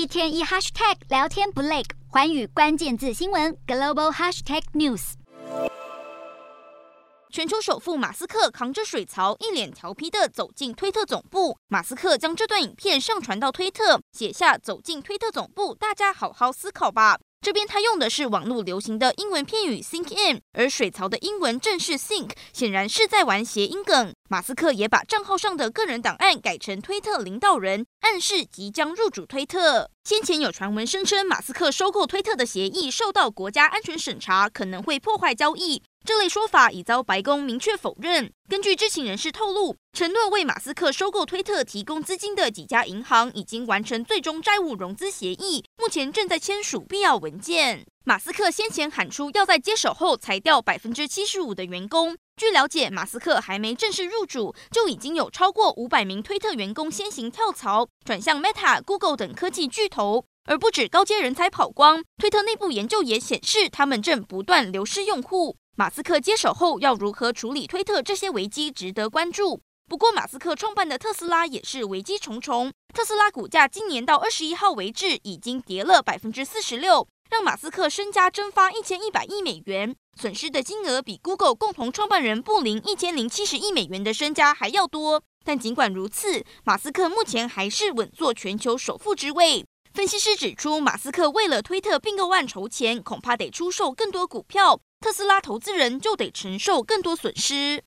一天一 hashtag 聊天不累，环宇关键字新闻 global hashtag news。全球首富马斯克扛着水槽，一脸调皮的走进推特总部。马斯克将这段影片上传到推特，写下“走进推特总部，大家好好思考吧”。这边他用的是网络流行的英文片语 “sink in”，而水槽的英文正是 think，显然是在玩谐音梗。马斯克也把账号上的个人档案改成推特领导人，暗示即将入主推特。先前有传闻声称，马斯克收购推特的协议受到国家安全审查，可能会破坏交易。这类说法已遭白宫明确否认。根据知情人士透露，承诺为马斯克收购推特提供资金的几家银行已经完成最终债务融资协议，目前正在签署必要文件。马斯克先前喊出要在接手后裁掉百分之七十五的员工。据了解，马斯克还没正式入主，就已经有超过五百名推特员工先行跳槽，转向 Meta、Google 等科技巨头。而不止高阶人才跑光，推特内部研究也显示，他们正不断流失用户。马斯克接手后要如何处理推特这些危机，值得关注。不过，马斯克创办的特斯拉也是危机重重。特斯拉股价今年到二十一号为止已经跌了百分之四十六，让马斯克身家蒸发一千一百亿美元，损失的金额比 Google 共同创办人布林一千零七十亿美元的身家还要多。但尽管如此，马斯克目前还是稳坐全球首富之位。分析师指出，马斯克为了推特并购案筹钱，恐怕得出售更多股票。特斯拉投资人就得承受更多损失。